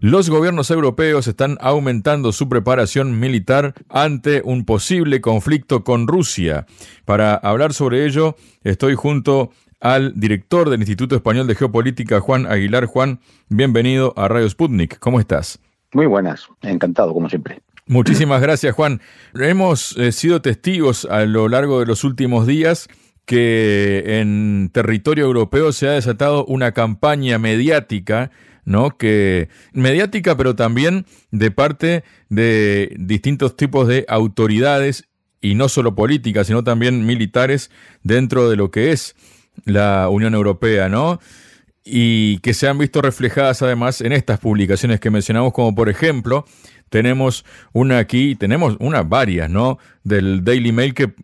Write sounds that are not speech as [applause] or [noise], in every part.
Los gobiernos europeos están aumentando su preparación militar ante un posible conflicto con Rusia. Para hablar sobre ello, estoy junto al director del Instituto Español de Geopolítica, Juan Aguilar. Juan, bienvenido a Radio Sputnik. ¿Cómo estás? Muy buenas, encantado como siempre. Muchísimas gracias Juan. Hemos eh, sido testigos a lo largo de los últimos días que en territorio europeo se ha desatado una campaña mediática, ¿no? Que mediática, pero también de parte de distintos tipos de autoridades y no solo políticas, sino también militares dentro de lo que es la Unión Europea, ¿no? y que se han visto reflejadas además en estas publicaciones que mencionamos, como por ejemplo, tenemos una aquí, tenemos una varias, ¿no? Del Daily Mail que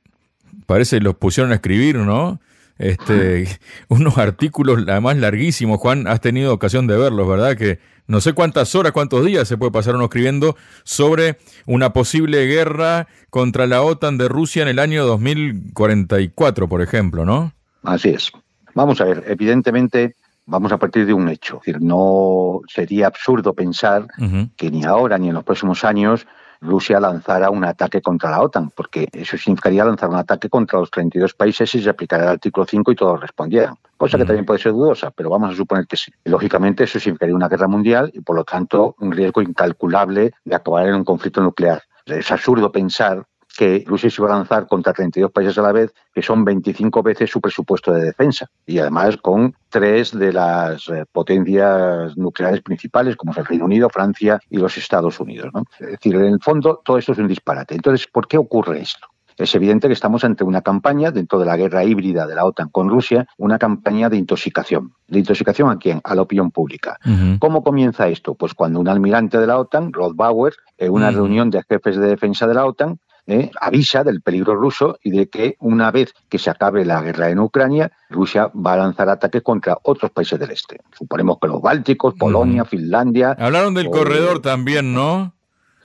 parece los pusieron a escribir, ¿no? Este, [laughs] unos artículos además larguísimos, Juan, has tenido ocasión de verlos, ¿verdad? Que no sé cuántas horas, cuántos días se puede pasar uno escribiendo sobre una posible guerra contra la OTAN de Rusia en el año 2044, por ejemplo, ¿no? Así es. Vamos a ver, evidentemente vamos a partir de un hecho. Es decir, no sería absurdo pensar que ni ahora ni en los próximos años Rusia lanzara un ataque contra la OTAN, porque eso significaría lanzar un ataque contra los 32 países y se aplicara el artículo 5 y todos respondieran. Cosa que también puede ser dudosa, pero vamos a suponer que sí. lógicamente eso significaría una guerra mundial y por lo tanto un riesgo incalculable de acabar en un conflicto nuclear. Es absurdo pensar que Rusia se iba a lanzar contra 32 países a la vez, que son 25 veces su presupuesto de defensa. Y además con tres de las eh, potencias nucleares principales, como es el Reino Unido, Francia y los Estados Unidos. Es decir, en el fondo todo esto es un disparate. Entonces, ¿por qué ocurre esto? Es evidente que estamos ante una campaña, dentro de la guerra híbrida de la OTAN con Rusia, una campaña de intoxicación. ¿De intoxicación a quién? A la opinión pública. ¿Cómo comienza esto? Pues cuando un almirante de la OTAN, Rod Bauer, en una reunión de jefes de defensa de la OTAN, ¿eh? avisa del peligro ruso y de que una vez que se acabe la guerra en Ucrania, Rusia va a lanzar ataques contra otros países del este. Suponemos que los bálticos, Polonia, Finlandia. Hablaron del corredor también, ¿no?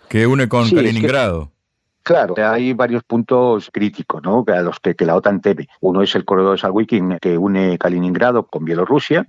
Que une con Kaliningrado. Claro, hay varios puntos críticos ¿no? a los que, la OTAN teme. Uno es el corredor de Salwikin que une Kaliningrado con Bielorrusia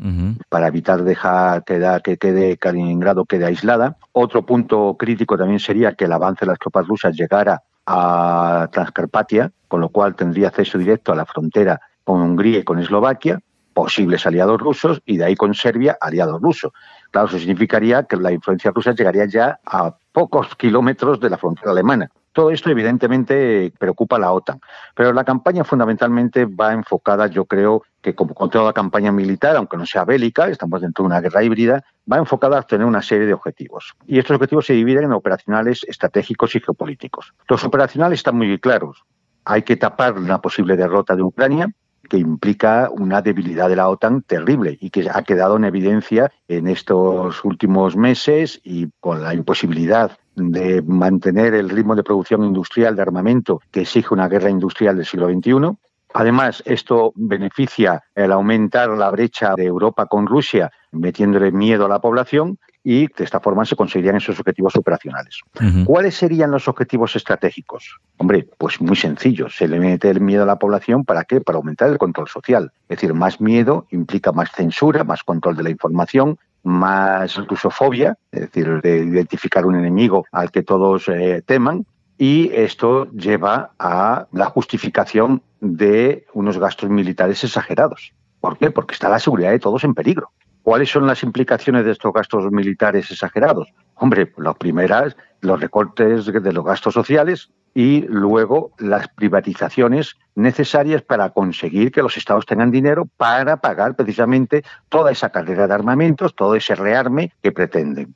para evitar dejar que, que quede Kaliningrado quede aislada. Otro punto crítico también sería que el avance de las tropas rusas llegara a Transcarpatia, con lo cual tendría acceso directo a la frontera con Hungría y con Eslovaquia, posibles aliados rusos, y de ahí con Serbia, aliados rusos. Claro, eso significaría que la influencia rusa llegaría ya a pocos kilómetros de la frontera alemana. Todo esto evidentemente preocupa a la OTAN, pero la campaña fundamentalmente va enfocada, yo creo que como con toda campaña militar, aunque no sea bélica, estamos dentro de una guerra híbrida, va enfocada a tener una serie de objetivos. Y estos objetivos se dividen en operacionales, estratégicos y geopolíticos. Los operacionales están muy claros. Hay que tapar una posible derrota de Ucrania, que implica una debilidad de la OTAN terrible y que ha quedado en evidencia en estos últimos meses y con la imposibilidad de mantener el ritmo de producción industrial de armamento que exige una guerra industrial del siglo XXI. Además, esto beneficia el aumentar la brecha de Europa con Rusia, metiéndole miedo a la población y de esta forma se conseguirían esos objetivos operacionales. ¿Cuáles serían los objetivos estratégicos? Hombre, pues muy sencillo, se le mete el miedo a la población, ¿para qué? Para aumentar el control social. Es decir, más miedo implica más censura, más control de la información, más rusofobia, es decir, de identificar un enemigo al que todos eh, teman, y esto lleva a la justificación de unos gastos militares exagerados. ¿Por qué? Porque está la seguridad de todos en peligro. ¿Cuáles son las implicaciones de estos gastos militares exagerados? Hombre, las primeras, los recortes de los gastos sociales y luego las privatizaciones necesarias para conseguir que los estados tengan dinero para pagar precisamente toda esa carrera de armamentos, todo ese rearme que pretenden.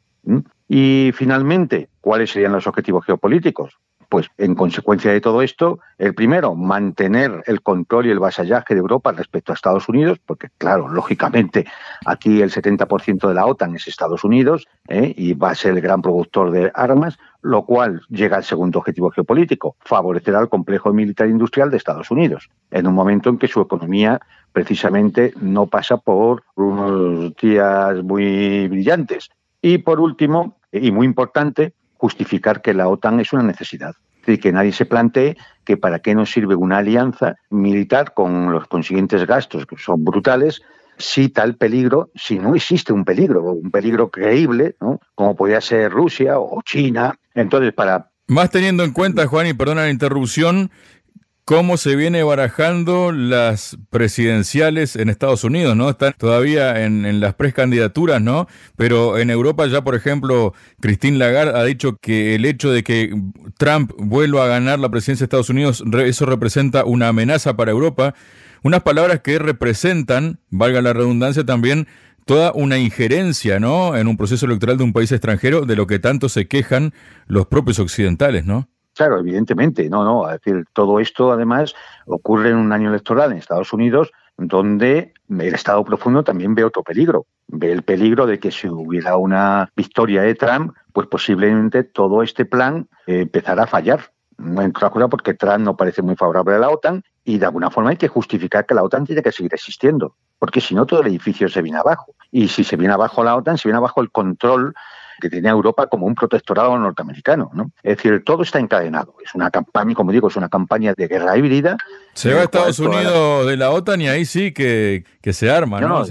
Y finalmente, ¿cuáles serían los objetivos geopolíticos? Pues en consecuencia de todo esto, el primero, mantener el control y el vasallaje de Europa respecto a Estados Unidos, porque claro, lógicamente aquí el 70% de la OTAN es Estados Unidos ¿eh? y va a ser el gran productor de armas, lo cual llega al segundo objetivo geopolítico, favorecer al complejo militar industrial de Estados Unidos, en un momento en que su economía precisamente no pasa por unos días muy brillantes. Y por último, y muy importante, justificar que la OTAN es una necesidad. Es decir, que nadie se plantee que para qué nos sirve una alianza militar con los consiguientes gastos, que son brutales, si tal peligro, si no existe un peligro, un peligro creíble, como podría ser Rusia o China. Entonces, para... Más teniendo en cuenta, Juan, y perdona la interrupción, cómo se viene barajando las presidenciales en Estados Unidos, ¿no? Están todavía en, las precandidaturas, ¿no? Pero en Europa ya, por ejemplo, Christine Lagarde ha dicho que el hecho de que Trump vuelva a ganar la presidencia de Estados Unidos, eso representa una amenaza para Europa. Unas palabras que representan, valga la redundancia también, toda una injerencia, ¿no? En un proceso electoral de un país extranjero de lo que tanto se quejan los propios occidentales, ¿no? Claro, evidentemente, no, no. Es decir, todo esto además ocurre en un año electoral en Estados Unidos donde el Estado profundo también ve otro peligro. Ve el peligro de que si hubiera una victoria de Trump, pues posiblemente todo este plan eh, empezara a fallar. No otra cosa porque Trump no parece muy favorable a la OTAN y de alguna forma hay que justificar que la OTAN tiene que seguir existiendo, porque si no todo el edificio se viene abajo. Y si se viene abajo la OTAN, se viene abajo el control que tenía Europa como un protectorado norteamericano. ¿no? Es decir, todo está encadenado. Es una campaña, como digo, es una campaña de guerra híbrida. Se va a Estados Unidos de la OTAN y ahí sí que, que se arma, ¿no?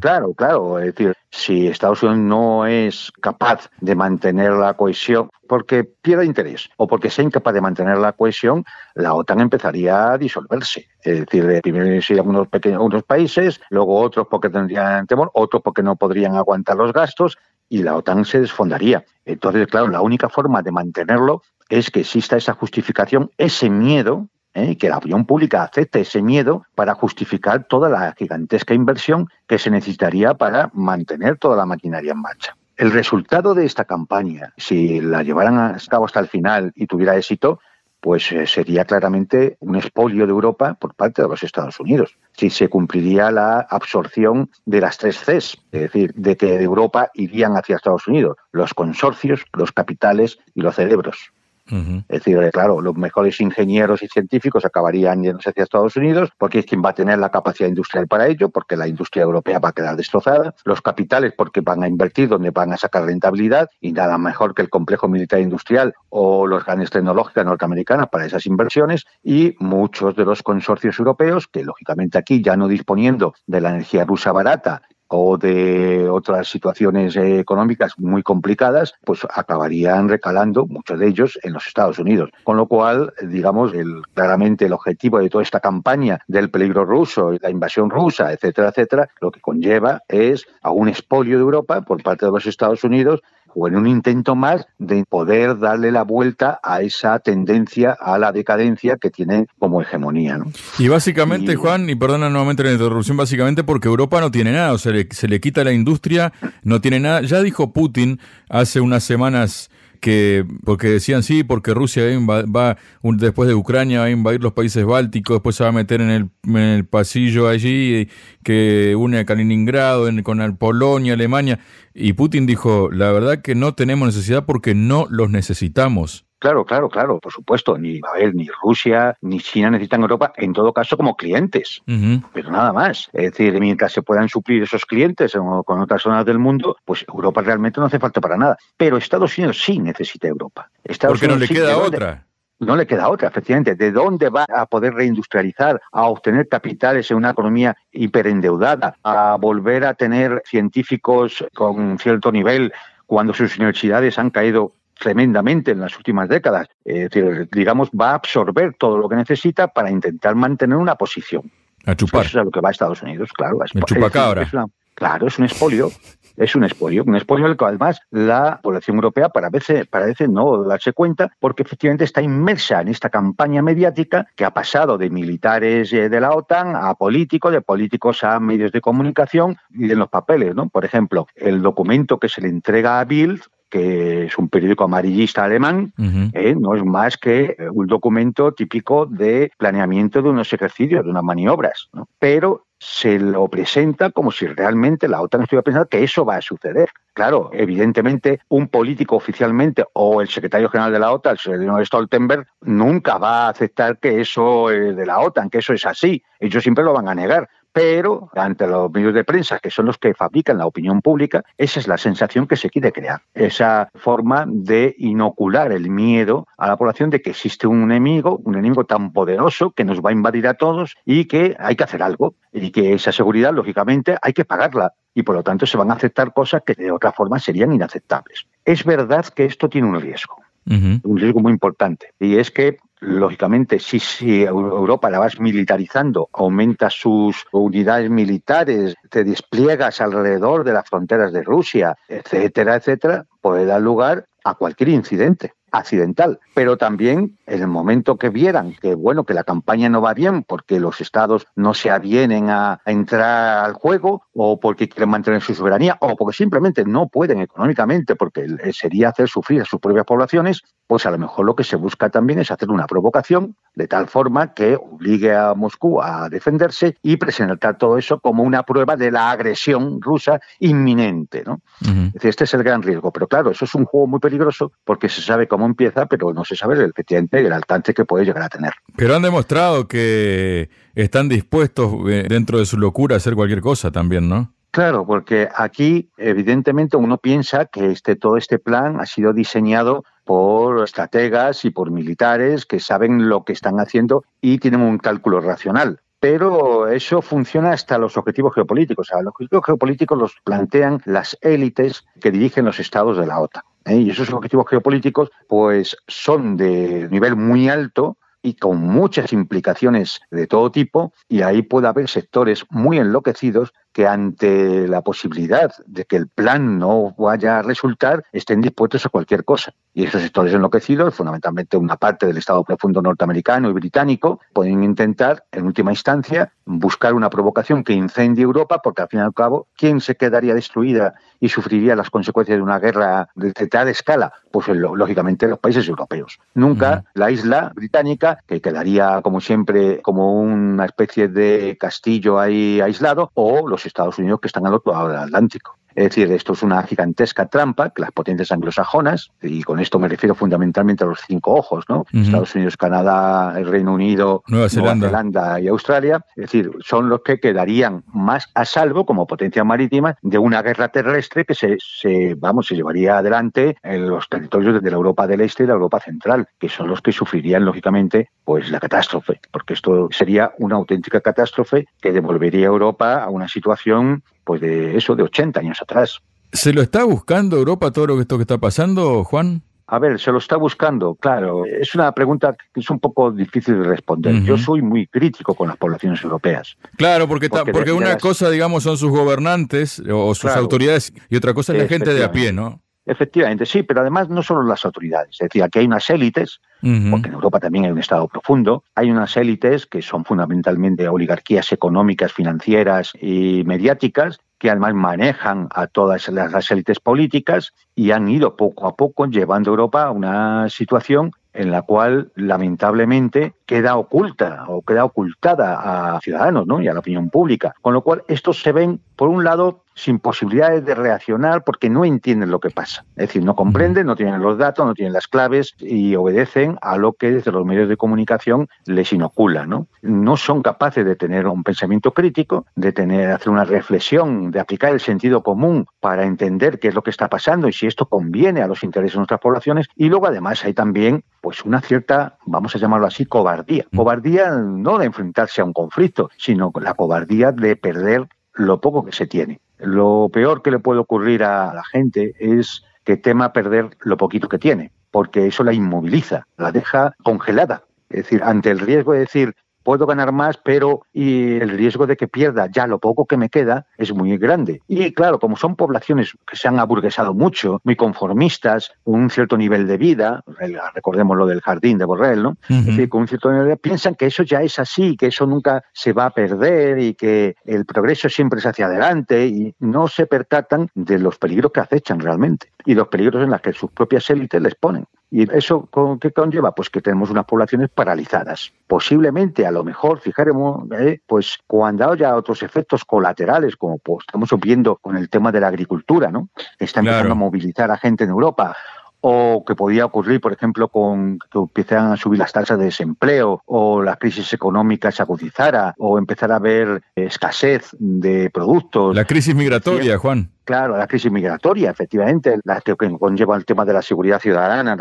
Claro, claro. Es decir, si Estados Unidos no es capaz de mantener la cohesión, porque pierde interés o porque sea incapaz de mantener la cohesión, la OTAN empezaría a disolverse. Es decir, primero serían unos, pequeños, unos países, luego otros porque tendrían temor, otros porque no podrían aguantar los gastos y la OTAN se desfondaría. Entonces, claro, la única forma de mantenerlo es que exista esa justificación, ese miedo, ¿eh? que la opinión pública acepte ese miedo para justificar toda la gigantesca inversión que se necesitaría para mantener toda la maquinaria en marcha. El resultado de esta campaña, si la llevaran a cabo hasta el final y tuviera éxito, pues eh, sería claramente un expolio de Europa por parte de los Estados Unidos. Si se cumpliría la absorción de las tres Cs, es decir, de que de Europa irían hacia Estados Unidos los consorcios, los capitales y los cerebros. Es decir, claro, los mejores ingenieros y científicos acabarían yéndose hacia Estados Unidos porque es quien va a tener la capacidad industrial para ello, porque la industria europea va a quedar destrozada, los capitales porque van a invertir donde van a sacar rentabilidad y nada mejor que el complejo militar industrial o los grandes tecnológicas norteamericanas para esas inversiones y muchos de los consorcios europeos que lógicamente aquí ya no disponiendo de la energía rusa barata o de otras situaciones económicas muy complicadas, pues acabarían recalando muchos de ellos en los Estados Unidos. Con lo cual, digamos, el, claramente el objetivo de toda esta campaña del peligro ruso, la invasión rusa, etcétera, etcétera, lo que conlleva es a un expolio de Europa por parte de los Estados Unidos o en un intento más de poder darle la vuelta a esa tendencia a la decadencia que tiene como hegemonía. ¿no? Y básicamente, Juan, y perdona nuevamente la interrupción, básicamente porque Europa no tiene nada, o sea, se le quita la industria, no tiene nada. Ya dijo Putin hace unas semanas que porque decían sí, porque Rusia va, después de Ucrania va a invadir los países bálticos, después se va a meter en el, en pasillo allí que une a Kaliningrado con Polonia, Alemania. Y Putin dijo, la verdad que no tenemos necesidad porque no los necesitamos. Claro, claro, claro, por supuesto. Ni, ver, ni Rusia ni China necesitan Europa, en todo caso, como clientes, pero nada más. Es decir, mientras se puedan suplir esos clientes con otras zonas del mundo, pues Europa realmente no hace falta para nada. Pero Estados Unidos sí necesita Europa. Estados Porque no le queda otra. No le queda otra, efectivamente. ¿De dónde va a poder reindustrializar, a obtener capitales en una economía hiperendeudada, a volver a tener científicos con cierto nivel cuando sus universidades han caído tremendamente en las últimas décadas. Es decir, digamos, va a absorber todo lo que necesita para intentar mantener una posición. A chupar. Eso es a lo que va a Estados Unidos, claro. A chupacabra. claro, es un expolio. Es un expolio, un expolio del que además la población europea parece, parece no darse cuenta porque efectivamente está inmersa en esta campaña mediática que ha pasado de militares eh, de la OTAN a políticos, de políticos a medios de comunicación y en los papeles, ¿no? Por ejemplo, el documento que se le entrega a Bill que es un periódico amarillista alemán, eh, no es más que un documento típico de planeamiento de unos ejercicios, de unas maniobras. Pero se lo presenta como si realmente la OTAN estuviera pensando que eso va a suceder. Claro, evidentemente un político oficialmente o el secretario general de la OTAN, el señor Stoltenberg, nunca va a aceptar que eso es de la OTAN, que eso es así. Ellos siempre lo van a negar pero ante los medios de prensa, que son los que fabrican la opinión pública, esa es la sensación que se quiere crear. Esa forma de inocular el miedo a la población de que existe un enemigo, un enemigo tan poderoso que nos va a invadir a todos y que hay que hacer algo. Y que esa seguridad, lógicamente, hay que pagarla. Y por lo tanto se van a aceptar cosas que de otra forma serían inaceptables. Es verdad que esto tiene un riesgo. Un riesgo muy importante. Y es que lógicamente, si, si, Europa la vas militarizando, aumenta sus unidades militares, te despliegas alrededor de las fronteras de Rusia, etcétera, etcétera, puede dar lugar a cualquier incidente accidental, pero también en el momento que vieran que bueno que la campaña no va bien porque los estados no se avienen a, entrar al juego o porque quieren mantener su soberanía o porque simplemente no pueden económicamente porque sería hacer sufrir a sus propias poblaciones, pues a lo mejor lo que se busca también es hacer una provocación de tal forma que obligue a Moscú a defenderse y presentar todo eso como una prueba de la agresión rusa inminente, ¿no? Este es el gran riesgo, pero claro, eso es un juego muy peligroso porque se sabe cómo empieza, pero no se sabe efectivamente el alcance que puede llegar a tener. Pero han demostrado que están dispuestos eh, dentro de su locura a hacer cualquier cosa también, ¿no? Claro, porque aquí evidentemente uno piensa que este, todo este plan ha sido diseñado por estrategas y por militares que saben lo que están haciendo y tienen un cálculo racional pero eso funciona hasta los objetivos geopolíticos. O sea, los objetivos geopolíticos los plantean las élites que dirigen los estados de la OTAN. ¿Eh? Y esos objetivos geopolíticos, pues, son de nivel muy alto y con muchas implicaciones de todo tipo, y ahí puede haber sectores muy enloquecidos que ante la posibilidad de que el plan no vaya a resultar, estén dispuestos a cualquier cosa. Y esos sectores enloquecidos, fundamentalmente una parte del Estado profundo norteamericano y británico, pueden intentar, en última instancia, buscar una provocación que incendie Europa, porque al fin y al cabo, ¿quién se quedaría destruida y sufriría las consecuencias de una guerra de tal escala? Pues lógicamente los países europeos. Nunca la isla británica, que quedaría como siempre como una especie de castillo ahí aislado, o los Estados Unidos que están al otro lado del Atlántico. Es decir, esto es una gigantesca trampa que las potencias anglosajonas, y con esto me refiero fundamentalmente a los cinco ojos, ¿no? Estados Unidos, Canadá, el Reino Unido, Nueva Zelanda. y Australia, es decir, son los que quedarían más a salvo como potencia marítima de una guerra terrestre que se, se, vamos, se llevaría adelante en los territorios de la Europa del Este y la Europa Central, que son los que sufrirían, lógicamente, pues la catástrofe, porque esto sería una auténtica catástrofe que devolvería a Europa a una situación pues de eso, de 80 años atrás. ¿Se lo está buscando Europa todo lo que esto que está pasando, Juan? A ver, se lo está buscando, claro. Es una pregunta que es un poco difícil de responder. Yo soy muy crítico con las poblaciones europeas. Claro, porque, porque, una cosa, digamos, son sus gobernantes o sus autoridades y otra cosa es la gente de a pie, ¿no? Efectivamente, sí, pero además no solo las autoridades. Es decir, aquí hay unas élites, porque en Europa también hay un Estado profundo, hay unas élites que son fundamentalmente oligarquías económicas, financieras y mediáticas, que además manejan a todas las élites políticas y han ido poco a poco llevando a Europa a una situación en la cual lamentablemente queda oculta o queda ocultada a ciudadanos ¿no? y a la opinión pública. Con lo cual estos se ven, por un lado, sin posibilidades de reaccionar porque no entienden lo que pasa. Es decir, no comprenden, no tienen los datos, no tienen las claves y obedecen a lo que desde los medios de comunicación les inocula. No, no son capaces de tener un pensamiento crítico, de tener, hacer una reflexión, de aplicar el sentido común para entender qué es lo que está pasando y si esto conviene a los intereses de nuestras poblaciones. Y luego además hay también pues una cierta, vamos a llamarlo así, cobardía. Cobardía no de enfrentarse a un conflicto, sino la cobardía de perder lo poco que se tiene. Lo peor que le puede ocurrir a la gente es que tema perder lo poquito que tiene, porque eso la inmoviliza, la deja congelada. Es decir, ante el riesgo de decir, puedo ganar más, pero y el riesgo de que pierda ya lo poco que me queda es muy grande. Y claro, como son poblaciones que se han aburguesado mucho, muy conformistas, con un cierto nivel de vida, recordemos lo del jardín de Borrell, ¿no? es decir, con un cierto nivel de vida, piensan que eso ya es así, que eso nunca se va a perder y que el progreso siempre es hacia adelante y no se percatan de los peligros que acechan realmente y los peligros en los que sus propias élites les ponen. ¿Y eso qué conlleva? Pues que tenemos unas poblaciones paralizadas. Posiblemente, a lo mejor, fijaremos, ¿eh? pues cuando haya otros efectos colaterales, como pues, estamos viendo con el tema de la agricultura, ¿no? Está empezando a movilizar a gente en Europa o que podía ocurrir, por ejemplo, con que empiezan a subir las tasas de desempleo o la crisis económica se agudizara o empezar a haber escasez de productos. La crisis migratoria, Juan. Claro, la crisis migratoria, efectivamente, la que conlleva el tema de la seguridad ciudadana,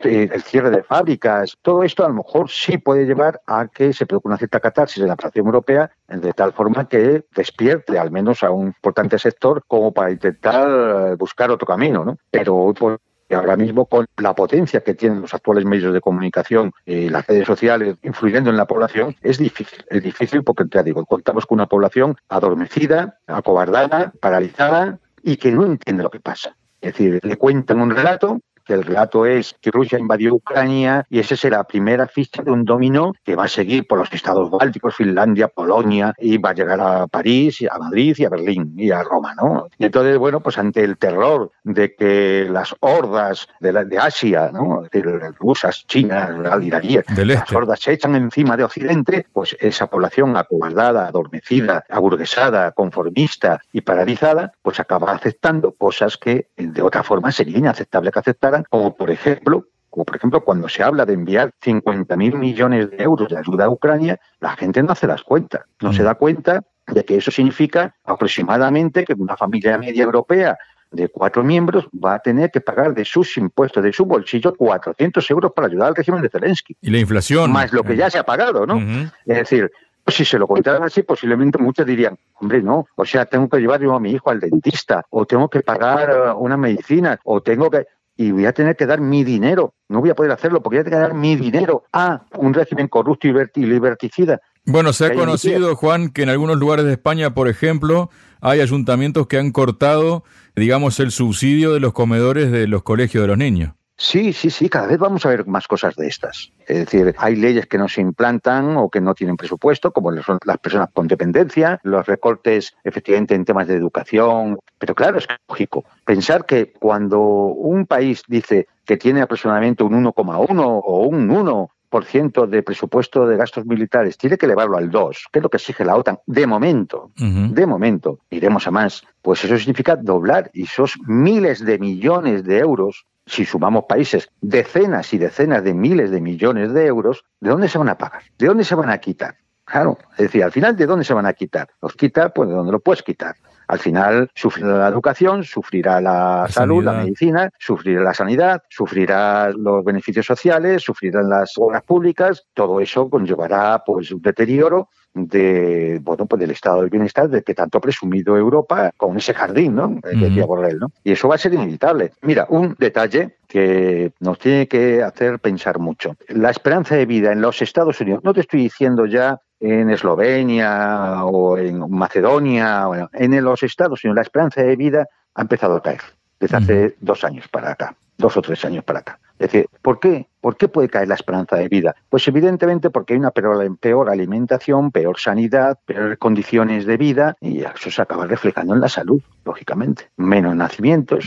el cierre de fábricas, todo esto a lo mejor sí puede llevar a que se produzca una cierta catarsis en la fracción europea, de tal forma que despierte al menos a un importante sector como para intentar buscar otro camino, ¿no? Pero hoy por y ahora mismo con la potencia que tienen los actuales medios de comunicación y las redes sociales influyendo en la población, es difícil. Es difícil porque, te digo, contamos con una población adormecida, acobardada, paralizada y que no entiende lo que pasa. Es decir, le cuentan un relato el relato es que Rusia invadió Ucrania y esa será la primera ficha de un dominó que va a seguir por los estados bálticos, Finlandia, Polonia y va a llegar a París, a Madrid y a Berlín y a Roma, ¿no? Y entonces, bueno, pues ante el terror de que las hordas de, de Asia, ¿no? Decir, rusas, chinas, iraníes, las hordas se echan encima de Occidente, pues esa población acobardada, adormecida, aburguesada, conformista y paralizada, pues acaba aceptando cosas que de otra forma sería inaceptable que aceptara como por ejemplo como por ejemplo cuando se habla de enviar 50.000 millones de euros de ayuda a Ucrania, la gente no hace las cuentas, no se mm. da cuenta de que eso significa aproximadamente que una familia media europea de cuatro miembros va a tener que pagar de sus impuestos, de su bolsillo, 400 euros para ayudar al régimen de Zelensky. Y la inflación. Más lo que ya se ha pagado, ¿no? Es decir, si se lo contaran así, posiblemente muchos dirían, hombre, no, o sea, tengo que llevar yo a mi hijo al dentista, o tengo que pagar eh, una medicina, o tengo que y voy a tener que dar mi dinero. No voy a poder hacerlo porque voy a tener que dar mi dinero a un régimen corrupto y liberticida. Bueno, se ha conocido, Juan, que en algunos lugares de España, por ejemplo, hay ayuntamientos que han cortado, digamos, el subsidio de los comedores de los colegios de los niños. Sí, sí, sí, cada vez vamos a ver más cosas de estas. Es decir, hay leyes que no se implantan o que no tienen presupuesto, como son las personas con dependencia, los recortes efectivamente en temas de educación. Pero claro, es lógico pensar que cuando un país dice que tiene aproximadamente un 1,1 o un 1 por ciento de presupuesto de gastos militares, tiene que elevarlo al 2, que es lo que exige la OTAN, de momento, de momento, iremos a más, pues eso significa doblar esos miles de millones de euros si sumamos países, decenas y decenas de miles de millones de euros, ¿de dónde se van a pagar? ¿De dónde se van a quitar? Claro, es decir, al final, ¿de dónde se van a quitar? Los quita, pues de dónde lo puedes quitar. Al final sufrirá la educación, sufrirá la, salud, la medicina, sufrirá la sanidad, sufrirá los beneficios sociales, sufrirán las obras públicas. Todo eso conllevará pues un deterioro de bueno pues del estado del bienestar de que tanto ha presumido Europa con ese jardín, ¿no? Que decía Borrell, ¿no? Y eso va a ser inevitable. Mira, un detalle que nos tiene que hacer pensar mucho. La esperanza de vida en los Estados Unidos, no te estoy diciendo ya en Eslovenia o en Macedonia, bueno, en los Estados Unidos la esperanza de vida ha empezado a caer desde hace dos años para acá, dos o tres años para acá. Es decir, ¿por qué? ¿Por qué puede caer la esperanza de vida? Pues evidentemente porque hay una peor, alimentación, peor sanidad, peores condiciones de vida y eso se acaba reflejando en la salud, lógicamente. Menos nacimientos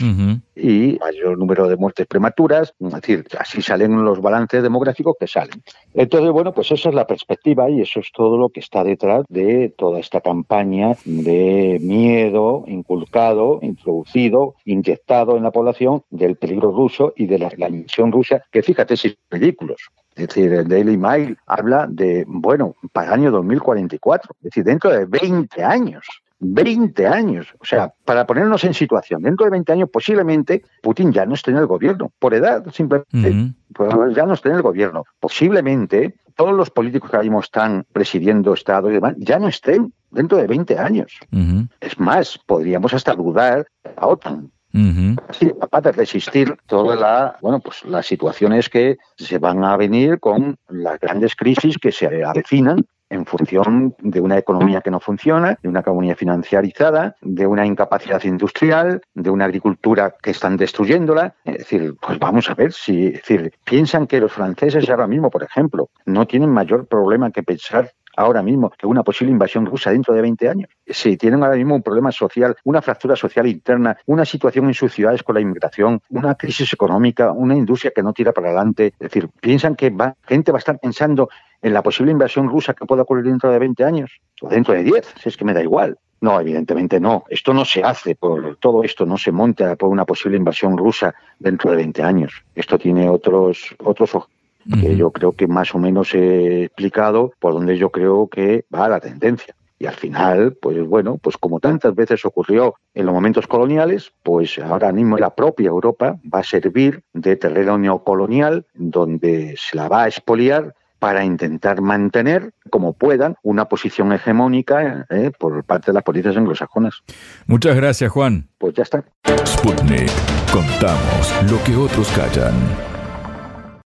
y mayor número de muertes prematuras, es decir, así salen los balances demográficos que salen. Entonces, bueno, pues esa es la perspectiva y eso es todo lo que está detrás de toda esta campaña de miedo inculcado, introducido, inyectado en la población del peligro ruso y de la, la Rusia, que fíjate ridículos. Es decir, el Daily Mail habla de, bueno, para el año 2044, es decir, dentro de 20 años. 20 años. O sea, para ponernos en situación, dentro de 20 años posiblemente Putin ya no esté en el gobierno, por edad simplemente, pues ya no esté en el gobierno. Posiblemente todos los políticos que ahora mismo están presidiendo Estado y demás ya no estén dentro de 20 años. Es más, podríamos hasta dudar a OTAN Sí, capaz de resistir todas la, bueno, pues las situaciones que se van a venir con las grandes crisis que se avecinan en función de una economía que no funciona, de una economía financiarizada, de una incapacidad industrial, de una agricultura que están destruyéndola. Es decir, pues vamos a ver si, es decir, piensan que los franceses ahora mismo, por ejemplo, no tienen mayor problema que pensar ahora mismo que una posible invasión rusa dentro de 20 años. Si tienen ahora mismo un problema social, una fractura social interna, una situación en sus ciudades con la inmigración, una crisis económica, una industria que no tira para adelante. Es decir, piensan que va, gente va a estar pensando en la posible invasión rusa que pueda ocurrir dentro de 20 años o dentro de 10, si es que me da igual. No, evidentemente no. Esto no se hace por todo esto, no se monta por una posible invasión rusa dentro de 20 años. Esto tiene otros otros que yo creo que más o menos he explicado por donde yo creo que va la tendencia. Y al final, pues bueno, pues como tantas veces ocurrió en los momentos coloniales, pues ahora mismo la propia Europa va a servir de terreno neocolonial donde se la va a expoliar para intentar mantener, como puedan, una posición hegemónica eh, por parte de las políticas anglosajonas. Muchas gracias, Juan. Pues ya está. Sputnik. Contamos lo que otros callan.